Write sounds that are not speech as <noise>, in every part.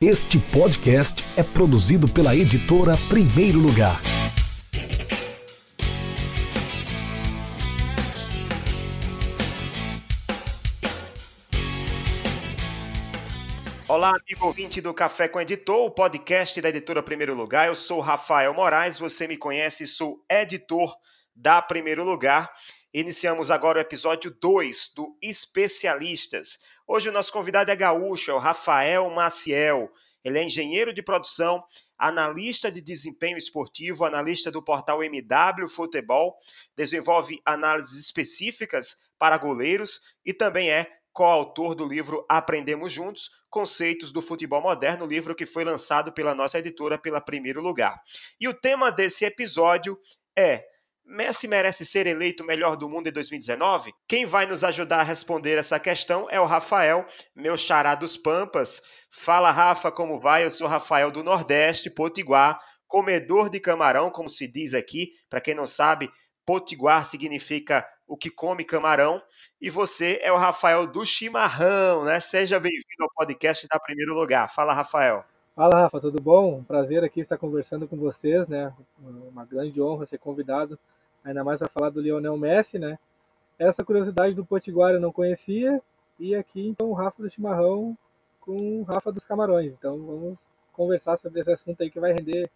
Este podcast é produzido pela editora Primeiro Lugar. Olá, amigo ouvinte do Café com Editor, o podcast da editora Primeiro Lugar. Eu sou Rafael Moraes, você me conhece, sou editor da Primeiro Lugar. Iniciamos agora o episódio 2 do Especialistas. Hoje o nosso convidado é gaúcho, é o Rafael Maciel. Ele é engenheiro de produção, analista de desempenho esportivo, analista do portal MW Futebol, desenvolve análises específicas para goleiros e também é coautor do livro Aprendemos Juntos, Conceitos do Futebol Moderno, livro que foi lançado pela nossa editora pela primeiro lugar. E o tema desse episódio é Messi merece ser eleito o melhor do mundo em 2019? Quem vai nos ajudar a responder essa questão é o Rafael, meu xará dos Pampas. Fala, Rafa, como vai? Eu sou Rafael do Nordeste, Potiguar, comedor de camarão, como se diz aqui. Para quem não sabe, Potiguar significa o que come camarão, e você é o Rafael do Chimarrão, né? Seja bem-vindo ao podcast da Primeiro Lugar. Fala, Rafael. Fala, Rafa, tudo bom? Um prazer aqui estar conversando com vocês, né? Uma grande honra ser convidado, ainda mais para falar do Lionel Messi, né? Essa curiosidade do Potiguar eu não conhecia, e aqui então o Rafa do Chimarrão com o Rafa dos Camarões. Então vamos conversar sobre esse assunto aí que vai render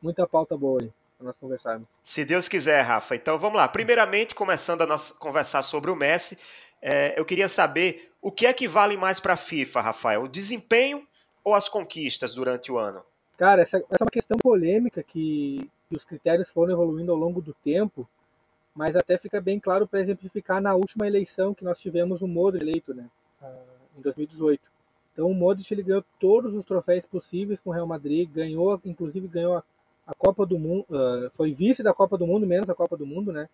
muita pauta boa aí para nós conversarmos. Se Deus quiser, Rafa. Então vamos lá. Primeiramente, começando a nossa, conversar sobre o Messi, é, eu queria saber o que é que vale mais para a FIFA, Rafael? O desempenho ou as conquistas durante o ano? Cara, essa, essa é uma questão polêmica que, que os critérios foram evoluindo ao longo do tempo, mas até fica bem claro para exemplificar na última eleição que nós tivemos o Modric eleito, né, ah, em 2018. Então o Modric ele ganhou todos os troféus possíveis com o Real Madrid, ganhou, inclusive ganhou a a Copa do Mundo, uh, foi vice da Copa do Mundo, menos a Copa do Mundo, né?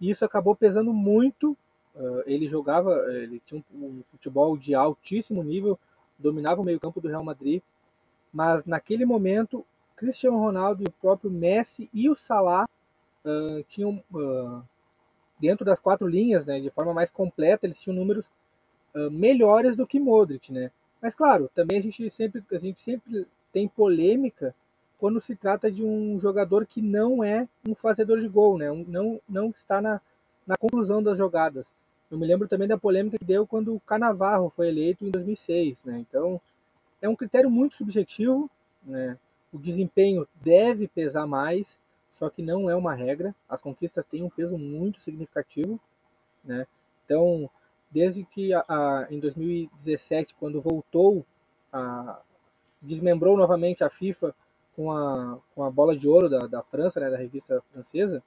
E isso acabou pesando muito. Uh, ele jogava, ele tinha um, um, futebol de altíssimo nível, dominava o meio-campo do Real Madrid, mas naquele momento, Cristiano Ronaldo e o próprio Messi e o Salah uh, tinham dentro das quatro linhas, né, de forma mais completa, eles tinham números melhores do que Modric, né? Mas claro, também a gente sempre a gente sempre tem polêmica quando se trata de um jogador que não é um fazedor de gol, né? não, não está na, na conclusão das jogadas. Eu me lembro também da polêmica que deu quando o Canavarro foi eleito em 2006. Né? Então, é um critério muito subjetivo. Né? O desempenho deve pesar mais, só que não é uma regra. As conquistas têm um peso muito significativo. Né? Então, desde que a, a, em 2017, quando voltou, a, desmembrou novamente a FIFA com a, com a bola de ouro da, da França, né, da revista francesa,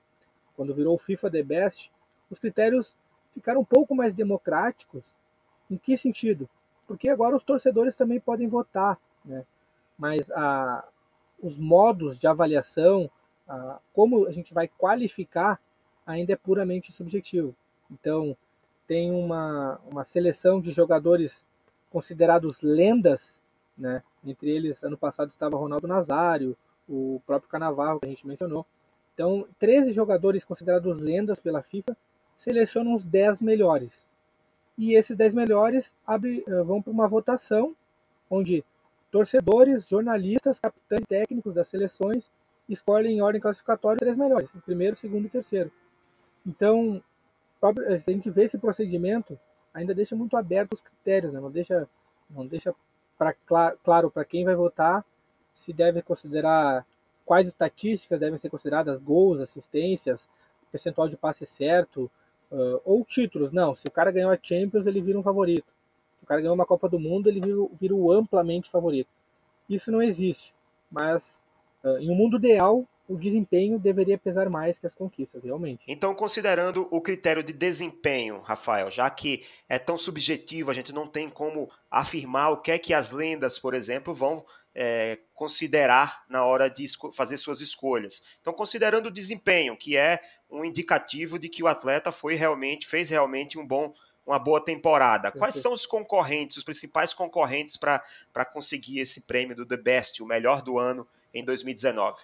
quando virou FIFA The Best, os critérios ficaram um pouco mais democráticos. Em que sentido? Porque agora os torcedores também podem votar, né? mas a, os modos de avaliação, a, como a gente vai qualificar, ainda é puramente subjetivo. Então, tem uma, uma seleção de jogadores considerados lendas né? Entre eles, ano passado estava Ronaldo Nazário, o próprio Canavarro, que a gente mencionou. Então, 13 jogadores considerados lendas pela FIFA selecionam os 10 melhores. E esses 10 melhores abre, eh, vão para uma votação onde torcedores, jornalistas, capitães e técnicos das seleções escolhem em ordem classificatória 10 melhores, primeiro, segundo e terceiro. Então, se a gente vê esse procedimento, ainda deixa muito aberto os critérios, né? não deixa, não deixa para claro para quem vai votar se deve considerar quais estatísticas devem ser consideradas gols, assistências, percentual de passe certo uh, ou títulos. Não, se o cara ganhou a Champions ele vira um favorito. O cara ganhou uma Copa do Mundo ele o amplamente favorito. Isso não existe, mas uh, em um mundo ideal o desempenho deveria pesar mais que as conquistas, realmente. Então, considerando o critério de desempenho, Rafael, já que é tão subjetivo, a gente não tem como afirmar o que é que as lendas, por exemplo, vão é, considerar na hora de fazer suas escolhas. Então, considerando o desempenho, que é um indicativo de que o atleta foi realmente, fez realmente um bom uma boa temporada. Quais são os concorrentes, os principais concorrentes para conseguir esse prêmio do The Best, o melhor do ano em 2019?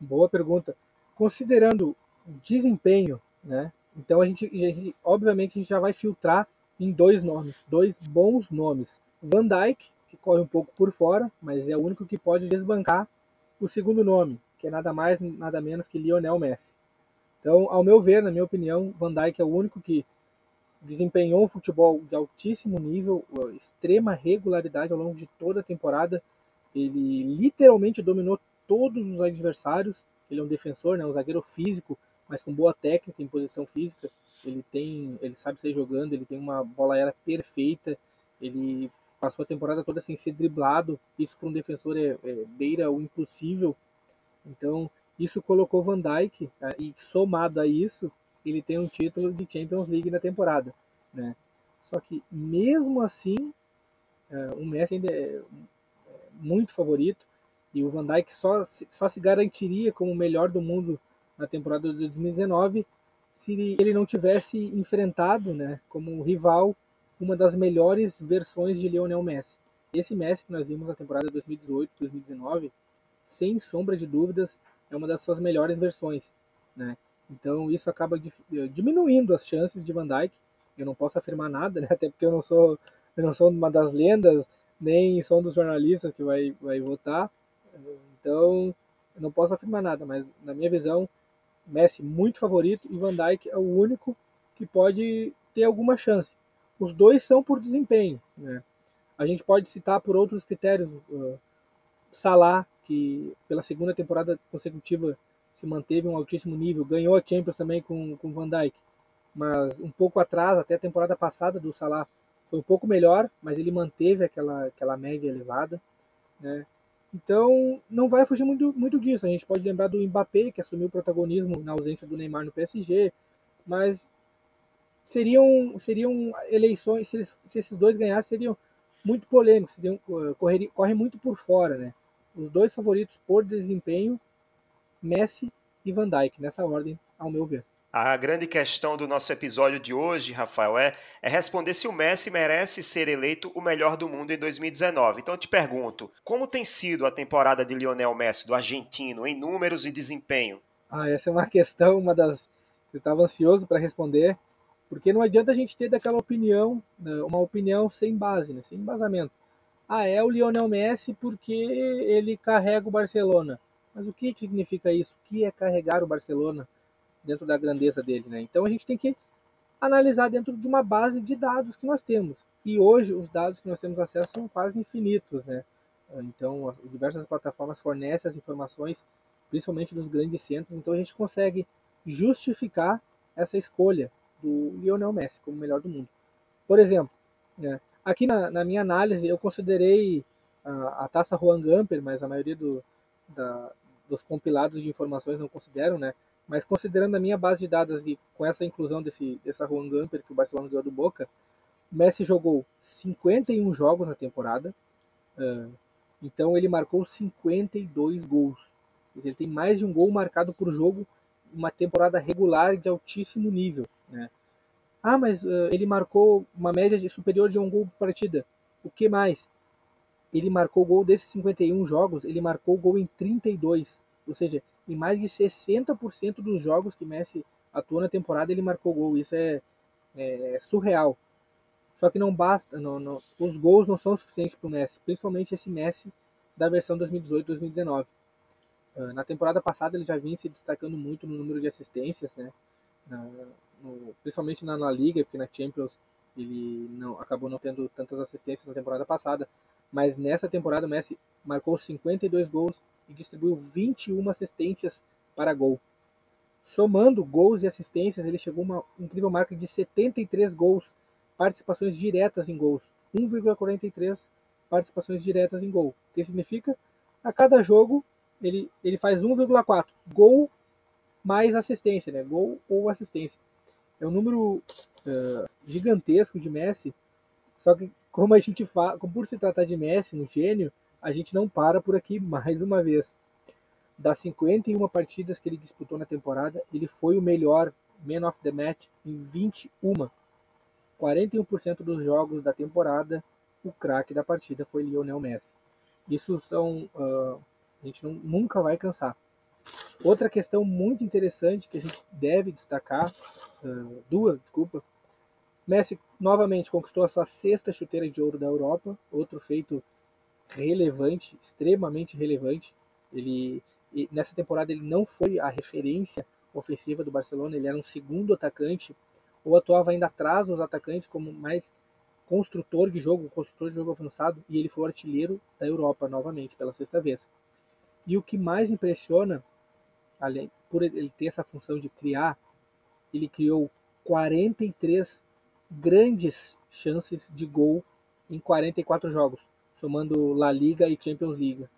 Boa pergunta. Considerando o desempenho, né? Então a gente, a gente, obviamente, a gente já vai filtrar em dois nomes, dois bons nomes. Van Dijk, que corre um pouco por fora, mas é o único que pode desbancar o segundo nome, que é nada mais, nada menos que Lionel Messi. Então, ao meu ver, na minha opinião, Van Dijk é o único que desempenhou um futebol de altíssimo nível, extrema regularidade ao longo de toda a temporada. Ele literalmente dominou todos os adversários. Ele é um defensor, né, um zagueiro físico, mas com boa técnica em posição física. Ele tem, ele sabe sair jogando, ele tem uma bola aérea perfeita. Ele passou a temporada toda sem ser driblado. Isso para um defensor é, é beira o impossível. Então, isso colocou Van Dijk, tá? e somado a isso, ele tem um título de Champions League na temporada. Né? Só que, mesmo assim, uh, o Messi ainda é, é muito favorito, e o Van Dijk só, só se garantiria como o melhor do mundo na temporada de 2019 se ele não tivesse enfrentado né, como rival uma das melhores versões de Lionel Messi. Esse Messi que nós vimos na temporada 2018-2019, sem sombra de dúvidas, é uma das suas melhores versões, né? Então isso acaba eh, diminuindo as chances de Van Dijk. Eu não posso afirmar nada, né? <laughs> até porque eu não sou eu não sou uma das lendas, nem sou um dos jornalistas que vai vai votar. Então eu não posso afirmar nada, mas na minha visão, Messi muito favorito e Van Dijk é o único que pode ter alguma chance. Os dois são por desempenho, né? A gente pode citar por outros critérios, uh, Salah que pela segunda temporada consecutiva se manteve um altíssimo nível, ganhou a Champions também com com Van Dijk, mas um pouco atrás, até a temporada passada do Salah foi um pouco melhor, mas ele manteve aquela aquela média elevada, né? Então, não vai fugir muito, muito disso. A gente pode lembrar do Mbappé, que assumiu o protagonismo na ausência do Neymar no PSG, mas seriam, seriam eleições, se, eles, se esses dois ganhassem, seriam muito polêmicos, seriam, correr, correm muito por fora, né? os dois favoritos por desempenho, Messi e Van Dijk, nessa ordem, ao meu ver. A grande questão do nosso episódio de hoje, Rafael, é, é, responder se o Messi merece ser eleito o melhor do mundo em 2019. Então eu te pergunto, como tem sido a temporada de Lionel Messi, do argentino, em números e desempenho? Ah, essa é uma <laughs> questão, uma das. Eu estava ansioso para responder, porque não adianta a gente ter daquela opinião, né, uma opinião sem base, né, sem embasamento ah, é o Lionel Messi porque ele carrega o Barcelona. Mas o que significa isso? O que é carregar o Barcelona dentro da grandeza dele, né? Então a gente tem que analisar dentro de uma base de dados que nós temos. E hoje os dados que nós temos acesso são quase infinitos, né? Então as diversas plataformas fornecem as informações, principalmente dos grandes centros. Então a gente consegue justificar essa escolha do Lionel Messi como melhor do mundo. Por exemplo, né, Aqui na, na minha análise, eu considerei a, a taça Juan Gamper, mas a maioria do, da, dos compilados de informações não consideram, né? Mas considerando a minha base de dados e com essa inclusão desse, dessa Juan Gamper que o Barcelona ganhou do Boca, Messi jogou 51 jogos na temporada, uh, então ele marcou 52 gols. Ele tem mais de um gol marcado por jogo, uma temporada regular de altíssimo nível, né? Ah, mas uh, ele marcou uma média de superior de um gol por partida. O que mais? Ele marcou gol desses 51 jogos, ele marcou gol em 32. Ou seja, em mais de 60% dos jogos que Messi atuou na temporada, ele marcou gol. Isso é, é, é surreal. Só que não basta, não, não, os gols não são suficientes para o Messi, principalmente esse Messi da versão 2018-2019. Uh, na temporada passada ele já vinha se destacando muito no número de assistências, né? Uh, no, principalmente na, na Liga, porque na Champions ele não acabou não tendo tantas assistências na temporada passada, mas nessa temporada o Messi marcou 52 gols e distribuiu 21 assistências para gol. Somando gols e assistências, ele chegou a uma incrível marca de 73 gols, participações diretas em gols, 1,43 participações diretas em gol. O que significa? A cada jogo ele, ele faz 1,4 gol mais assistência, né? Gol ou assistência é um número uh, gigantesco de Messi. Só que, como a gente fala, por se tratar de Messi, um gênio, a gente não para por aqui mais uma vez. Das 51 partidas que ele disputou na temporada, ele foi o melhor man of the match em 21. 41% dos jogos da temporada, o craque da partida foi Lionel Messi. Isso são. Uh, a gente não, nunca vai cansar. Outra questão muito interessante que a gente deve destacar, uh, duas, desculpa. Messi novamente conquistou a sua sexta chuteira de ouro da Europa, outro feito relevante, extremamente relevante. Ele nessa temporada ele não foi a referência ofensiva do Barcelona, ele era um segundo atacante ou atuava ainda atrás dos atacantes como mais construtor de jogo, construtor de jogo avançado, e ele foi o artilheiro da Europa novamente pela sexta vez. E o que mais impressiona, além por ele ter essa função de criar, ele criou 43 grandes chances de gol em 44 jogos, somando La Liga e Champions League.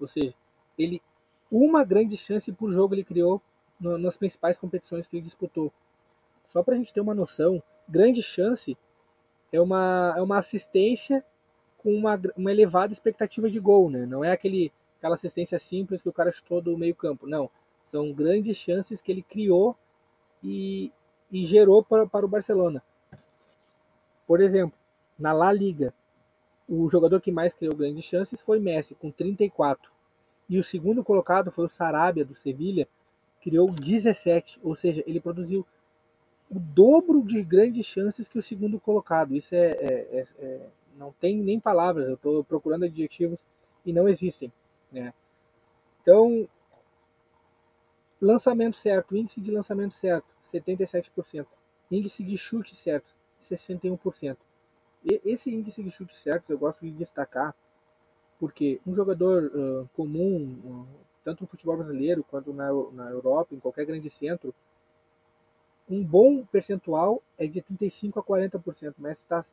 Ou seja, ele uma grande chance por jogo ele criou no, nas principais competições que ele disputou. Só para a gente ter uma noção, grande chance é uma, é uma assistência com uma, uma elevada expectativa de gol, né? Não é aquele, aquela assistência simples que o cara chutou do meio campo, não. São grandes chances que ele criou e, e gerou para, para o Barcelona. Por exemplo, na La Liga, o jogador que mais criou grandes chances foi Messi, com 34. E o segundo colocado foi o Sarabia, do Sevilha, criou 17. Ou seja, ele produziu o dobro de grandes chances que o segundo colocado. Isso é, é, é, é não tem nem palavras. Eu estou procurando adjetivos e não existem. Né? Então, lançamento certo, índice de lançamento certo, 77%. Índice de chute certo, 61%. E esse índice de chute certo eu gosto de destacar porque um jogador uh, comum, uh, tanto no futebol brasileiro quanto na, na Europa, em qualquer grande centro, um bom percentual é de 35 a 40%. O Messi está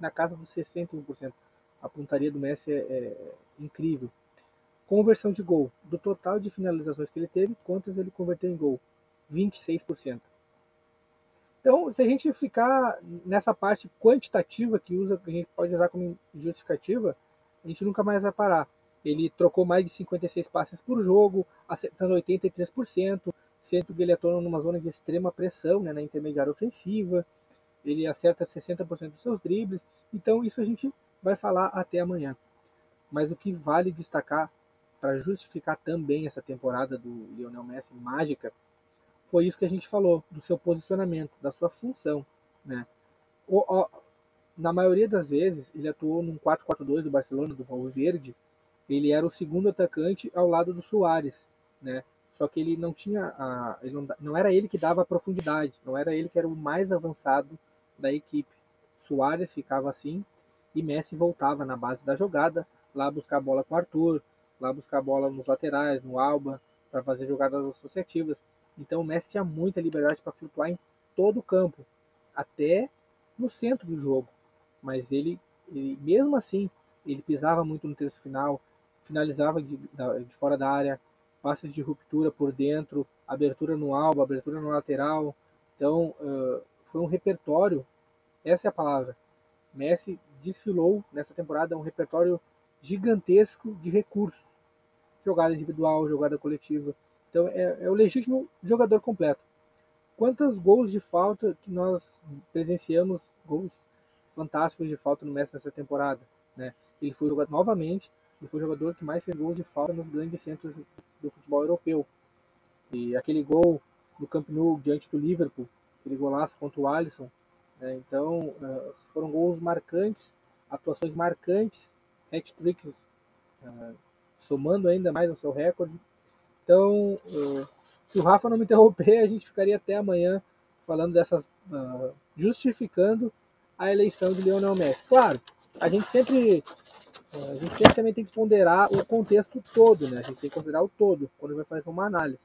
na casa dos 61%. A pontaria do Messi é, é, incrível. Conversão de gol. Do total de finalizações que ele teve, quantas ele converteu em gol? 26%. Então, se a gente ficar nessa parte quantitativa que usa, que a gente pode usar como justificativa, a gente nunca mais vai parar. Ele trocou mais de 56 passes por jogo, acertando 83%, sendo que ele atua numa zona de extrema pressão, né, na intermediária ofensiva. Ele acerta 60% dos seus dribles. Então, isso a gente vai falar até amanhã. Mas o que vale destacar para justificar também essa temporada do Lionel Messi mágica foi isso que a gente falou, do seu posicionamento, da sua função. Né? O, o, na maioria das vezes, ele atuou num 4-4-2 do Barcelona, do Valverde. Ele era o segundo atacante ao lado do Soares, né? Só que ele não tinha a, ele não, não era ele que dava a profundidade, não era ele que era o mais avançado da equipe. Soares ficava assim e Messi voltava na base da jogada, lá buscar a bola com o Arthur, lá buscar a bola nos laterais, no Alba, para fazer jogadas associativas. Então o Messi tinha muita liberdade para flutuar em todo o campo, até no centro do jogo mas ele, ele mesmo assim, ele pisava muito no terço final, finalizava de, de fora da área, passes de ruptura por dentro, abertura no alvo, abertura no lateral. Então, uh, foi um repertório, essa é a palavra. Messi desfilou nessa temporada um repertório gigantesco de recursos. Jogada individual, jogada coletiva. Então, é, é o legítimo jogador completo. Quantos gols de falta que nós presenciamos, gols fantásticos de falta no Messi nessa temporada. Né? Ele foi jogador novamente, ele foi o jogador que mais fez gols de falta nos grandes centros do futebol europeu. E aquele gol no Camp Nou diante do Liverpool, aquele golaço contra o Alisson. Né? Então, uh, foram gols marcantes, atuações marcantes, hat-tricks, uh, somando ainda mais ao seu recorde. Então, uh, se o Rafa não me interromper, a gente ficaria até amanhã falando dessas, justificando a eleição de Lionel Messi. Claro, a gente sempre a gente sempre também tem que ponderar o contexto todo, né? A gente tem que considerar o todo quando vai fazer uma análise.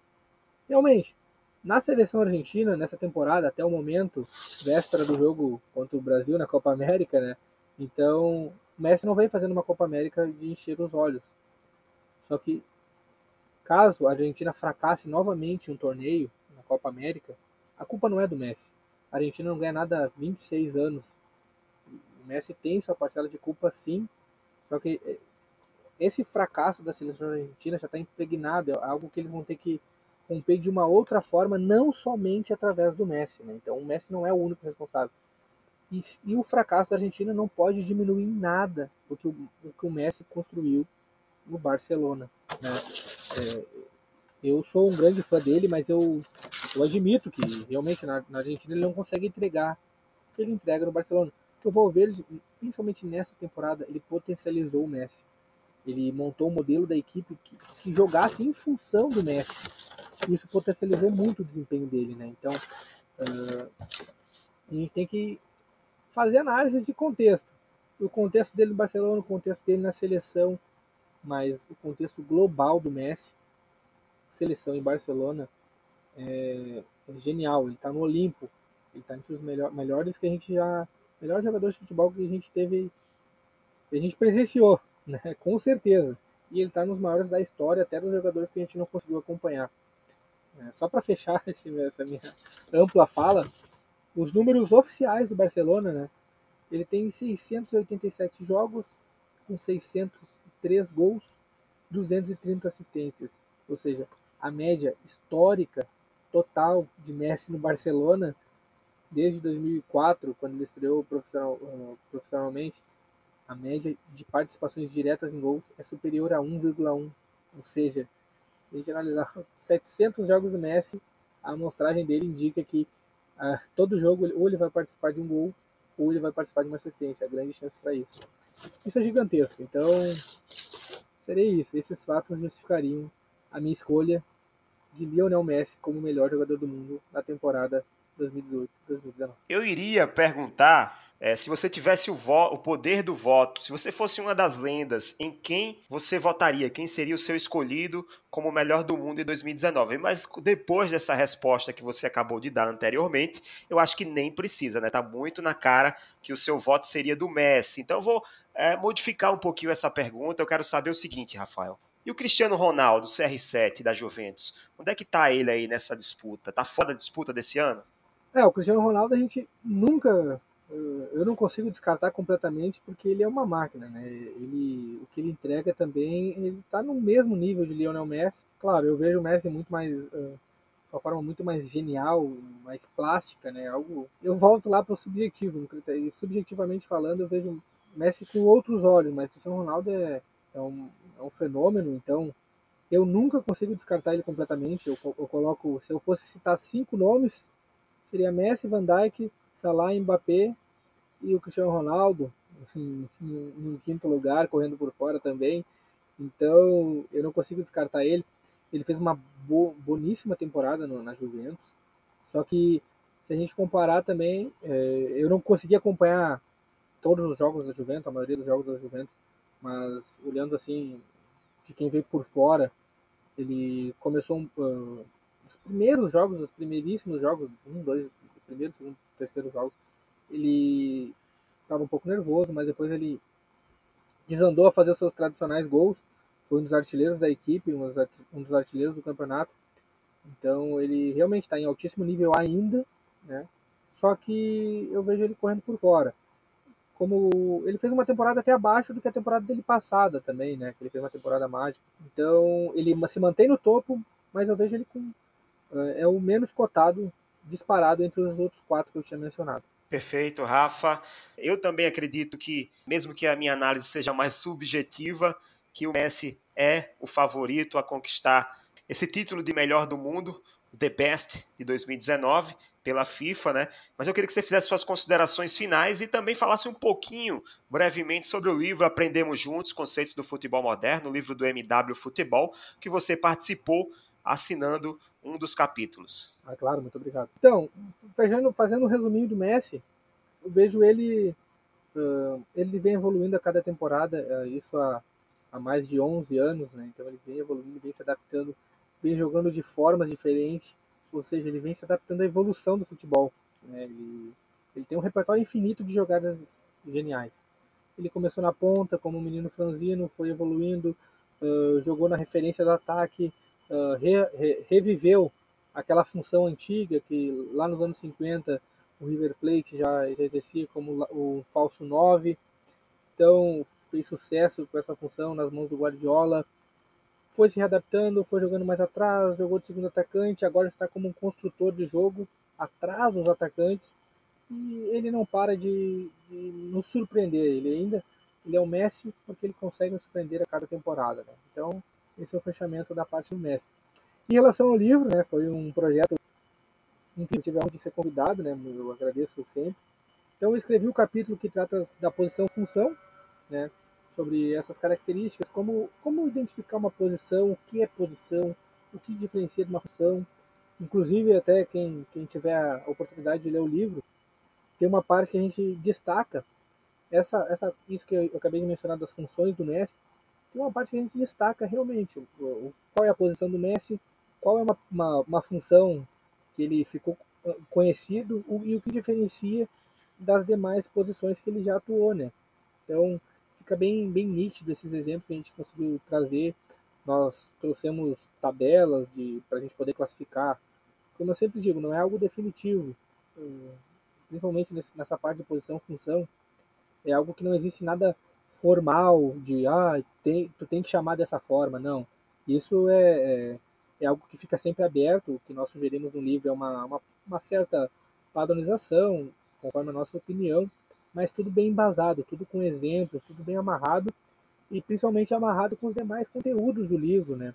Realmente, na seleção argentina, nessa temporada, até o momento, véspera do jogo contra o Brasil na Copa América, né? Então, o Messi não vem fazendo uma Copa América de encher os olhos. Só que, caso a Argentina fracasse novamente um torneio na Copa América, a culpa não é do Messi. A Argentina não ganha nada há 26 anos o Messi tem sua parcela de culpa sim, só que eh, esse fracasso da seleção argentina já está impregnado, é algo que eles vão ter que romper de uma outra forma, não somente através do Messi. Né? Então o Messi não é o único responsável. E, e o fracasso da Argentina não pode diminuir em nada o que o, o, que o Messi construiu no Barcelona. Né? É, eu sou um grande fã dele, mas eu, eu admito que realmente na, na Argentina ele não consegue entregar o que ele entrega no Barcelona que o Valverde, principalmente nessa temporada, ele potencializou o Messi. Ele montou um modelo da equipe que, que jogasse em função do Messi. Isso potencializou muito o desempenho dele, né? Então, uh, a gente tem que fazer análise de contexto. O contexto dele no Barcelona, o contexto dele na seleção, mas o contexto global do Messi, seleção em Barcelona, é, é genial. Ele está no Olimpo, ele está entre os melhor, melhores que a gente já. Melhores jogadores de futebol que a gente teve. Que a gente presenciou, né? <laughs> Com certeza. E ele está nos maiores da história, até dos jogadores que a gente não conseguiu acompanhar. É, só para fechar <laughs> esse, essa minha ampla fala, os números oficiais do Barcelona, né? Ele tem 687 jogos com 603 gols, 230 assistências. Ou seja, a média histórica total de Messi no Barcelona desde 2004, quando ele estreou profissional, uh, profissionalmente, a média de participações diretas em gols é superior a 1,1. Ou seja, a gente analisar <laughs> 700 jogos do Messi, a amostragem dele indica que uh, todo jogo ou ele vai participar de um gol ou ele vai participar de uma assistência. Há grande chance para isso. Isso é gigantesco. Então, seria isso. Esses fatos justificariam a minha escolha de Lionel Messi como o melhor jogador do mundo na temporada 2018-2019. Eu iria perguntar é, se você tivesse o, o, poder do voto, se você fosse uma das lendas, em quem você votaria? Quem seria o seu escolhido como o melhor do mundo em 2019? Mas depois dessa resposta que você acabou de dar anteriormente, eu acho que nem precisa, né? Tá muito na cara que o seu voto seria do Messi. Então eu vou é, modificar um pouquinho essa pergunta. Eu quero saber o seguinte, Rafael. E o Cristiano Ronaldo, CR7 da Juventus? Onde é que tá ele aí nessa disputa? Tá fora da disputa desse ano? É, o Cristiano Ronaldo a gente nunca eu não consigo descartar completamente porque ele é uma máquina, né? Ele, o que ele entrega também, ele está no mesmo nível de Lionel Messi. Claro, eu vejo o Messi muito mais, uh, uma forma muito mais genial, mais plástica, né? Algo. Eu volto lá para o subjetivo, subjetivamente falando, eu vejo Messi com outros olhos, mas Cristiano Ronaldo é, é, um, é um fenômeno, então eu nunca consigo descartar ele completamente. Eu, eu coloco, se eu fosse citar cinco nomes, seria Messi, Van Dijk, Salah, Mbappé e o Cristiano Ronaldo em, em, em, quinto lugar, correndo por fora também. Então eu não consigo descartar ele. Ele fez uma bo boníssima temporada no, na Juventus. Só que se a gente comparar também, é, eu não consegui acompanhar todos os jogos da Juventus, a maioria dos jogos da Juventus, mas olhando assim de quem veio por fora, ele começou uh, os primeiros jogos, os primeiríssimos jogos, um, dois, primeiro, segundo, terceiro jogo, ele estava um pouco nervoso, mas depois ele desandou a fazer seus tradicionais gols. Foi um dos artilheiros da equipe, um dos artilheiros do campeonato. Então ele realmente está em altíssimo nível ainda, né? Só que eu vejo ele correndo por fora. Como ele fez uma temporada até abaixo do que a temporada dele passada também, né? Que ele fez uma temporada mágica. Então ele se mantém no topo, mas eu vejo ele com é o menos cotado disparado entre os outros quatro que eu tinha mencionado. Perfeito, Rafa. Eu também acredito que, mesmo que a minha análise seja mais subjetiva, que o Messi é o favorito a conquistar esse título de melhor do mundo, The Best de 2019, pela FIFA, né? Mas eu queria que você fizesse suas considerações finais e também falasse um pouquinho, brevemente, sobre o livro Aprendemos Juntos, Conceitos do Futebol Moderno, o livro do MW Futebol, que você participou assinando um dos capítulos. Ah, claro, muito obrigado. Então, fazendo, fazendo um resuminho do Messi, eu vejo ele uh, ele vem evoluindo a cada temporada, uh, isso há, há mais de 11 anos, né? Então ele vem evoluindo, vem se adaptando, vem jogando de formas diferentes, ou seja, ele vem se adaptando à evolução do futebol. Né? Ele, ele tem um repertório infinito de jogadas geniais. Ele começou na ponta como um menino franzino, foi evoluindo, uh, jogou na referência do ataque, uh, re, re, reviveu aquela função antiga que lá nos anos 50 o River Plate já, já exercia como o falso 9. Então fez sucesso com essa função nas mãos do Guardiola. Foi se readaptando, foi jogando mais atrás, jogou de segundo atacante, agora está como um construtor de jogo atrás dos atacantes. E ele não para de, de nos surpreender. Ele ainda ele é o Messi porque ele consegue nos surpreender a cada temporada. Né? Então esse é o fechamento da parte do Messi. Em relação ao livro, né, foi um projeto enfim, eu tive a honra de ser convidado, né, eu agradeço sempre. Então eu escrevi o capítulo que trata da posição função, né, sobre essas características, como, como identificar uma posição, o que é posição, o que diferencia de uma função. Inclusive, até quem, quem tiver a oportunidade de ler o livro, tem uma parte que a gente destaca, essa, essa, isso que eu acabei de mencionar das funções do Messi, tem uma parte que a gente destaca realmente o, o, qual é a posição do Messi, qual é uma, uma, uma função que ele ficou ah, conhecido o, e o que diferencia das demais posições que ele já atuou, né? Então, fica bem, bem nítido esses exemplos que a gente conseguiu trazer. Nós trouxemos tabelas para a gente poder classificar. Como eu sempre digo, não é algo definitivo, eh, principalmente nessa parte de posição função. É algo que não existe nada formal de ah, tem, tu tem que chamar dessa forma, não. Isso é, é, é, algo que fica sempre aberto. O que nós sugerimos no livro é uma, uma, uma certa padronização, conforme a nossa opinião, mas tudo bem embasado, tudo com exemplos, tudo bem amarrado e principalmente amarrado com os demais conteúdos do livro, né?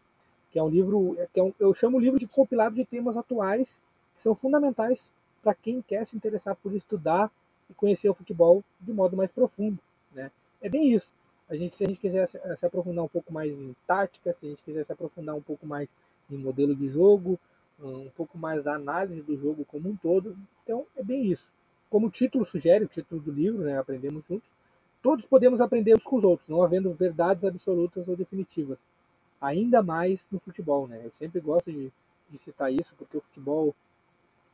Que é um livro, que é um, eu chamo o livro de compilado de temas atuais que são fundamentais para quem quer se interessar por estudar e conhecer o futebol de modo mais profundo, né? É bem isso. A gente, se a gente quiser se, aprofundar um pouco mais em tática, se a gente quiser se aprofundar um pouco mais em modelo de jogo, um pouco mais da análise do jogo como um todo, então é bem isso como o título sugere, o título do livro, né, Aprendemos Juntos, todos podemos aprender uns com os outros, não havendo verdades absolutas ou definitivas. Ainda mais no futebol, né? Eu sempre gosto de, de citar isso, porque o futebol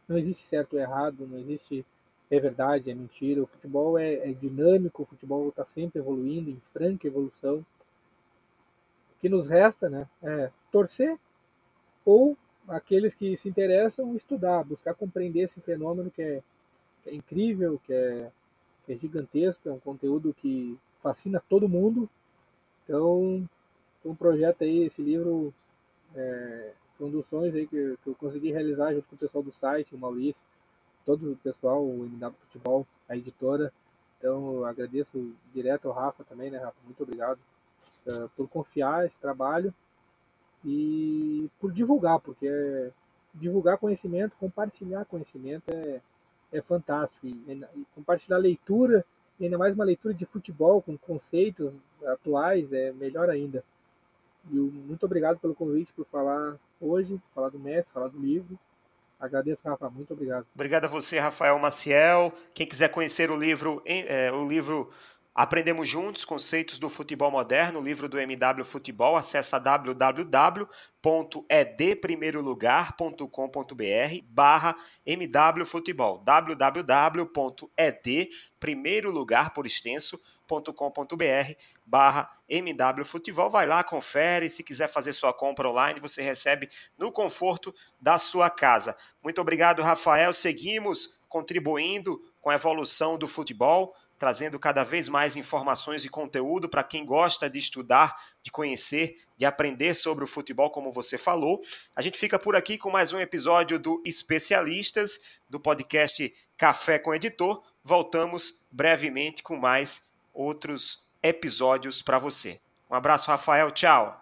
não existe certo ou errado, não existe é verdade, é mentira. O futebol é, é dinâmico, o futebol está sempre evoluindo, em franca evolução. O que nos resta né, é torcer ou aqueles que se interessam estudar, buscar compreender esse fenômeno que é que é incrível, que é, que é gigantesco, é um conteúdo que fascina todo mundo. Então, um projeto aí, esse livro é, foi um dos sonhos aí que, que, eu consegui realizar junto com o pessoal do site, o Maurício, todo o pessoal, o MW Futebol, a editora. Então, eu agradeço direto ao Rafa também, né, Rafa? Muito obrigado uh, por confiar esse trabalho e por divulgar, porque é, divulgar conhecimento, compartilhar conhecimento é, é fantástico. E, e compartilhar leitura, e ainda mais uma leitura de futebol com conceitos atuais, é melhor ainda. E muito obrigado pelo convite por falar hoje, falar do Messi, falar do livro. Agradeço, Rafa. Muito obrigado. Obrigado a você, Rafael Maciel. Quem quiser conhecer o livro, é, o livro Aprendemos Juntos Conceitos do Futebol Moderno, livro do MW Futebol. Acesse www.edprimeirolugar.com.br barra MW Futebol. www.edprimeirolugar, por extenso, .com.br barra MW Futebol. Vai lá, confere. Se quiser fazer sua compra online, você recebe no conforto da sua casa. Muito obrigado, Rafael. Seguimos contribuindo com a evolução do futebol trazendo cada vez mais informações e conteúdo para quem gosta de estudar, de conhecer, de aprender sobre o futebol, como você falou. A gente fica por aqui com mais um episódio do Especialistas, do podcast Café com Editor. Voltamos brevemente com mais outros episódios para você. Um abraço, Rafael. Tchau.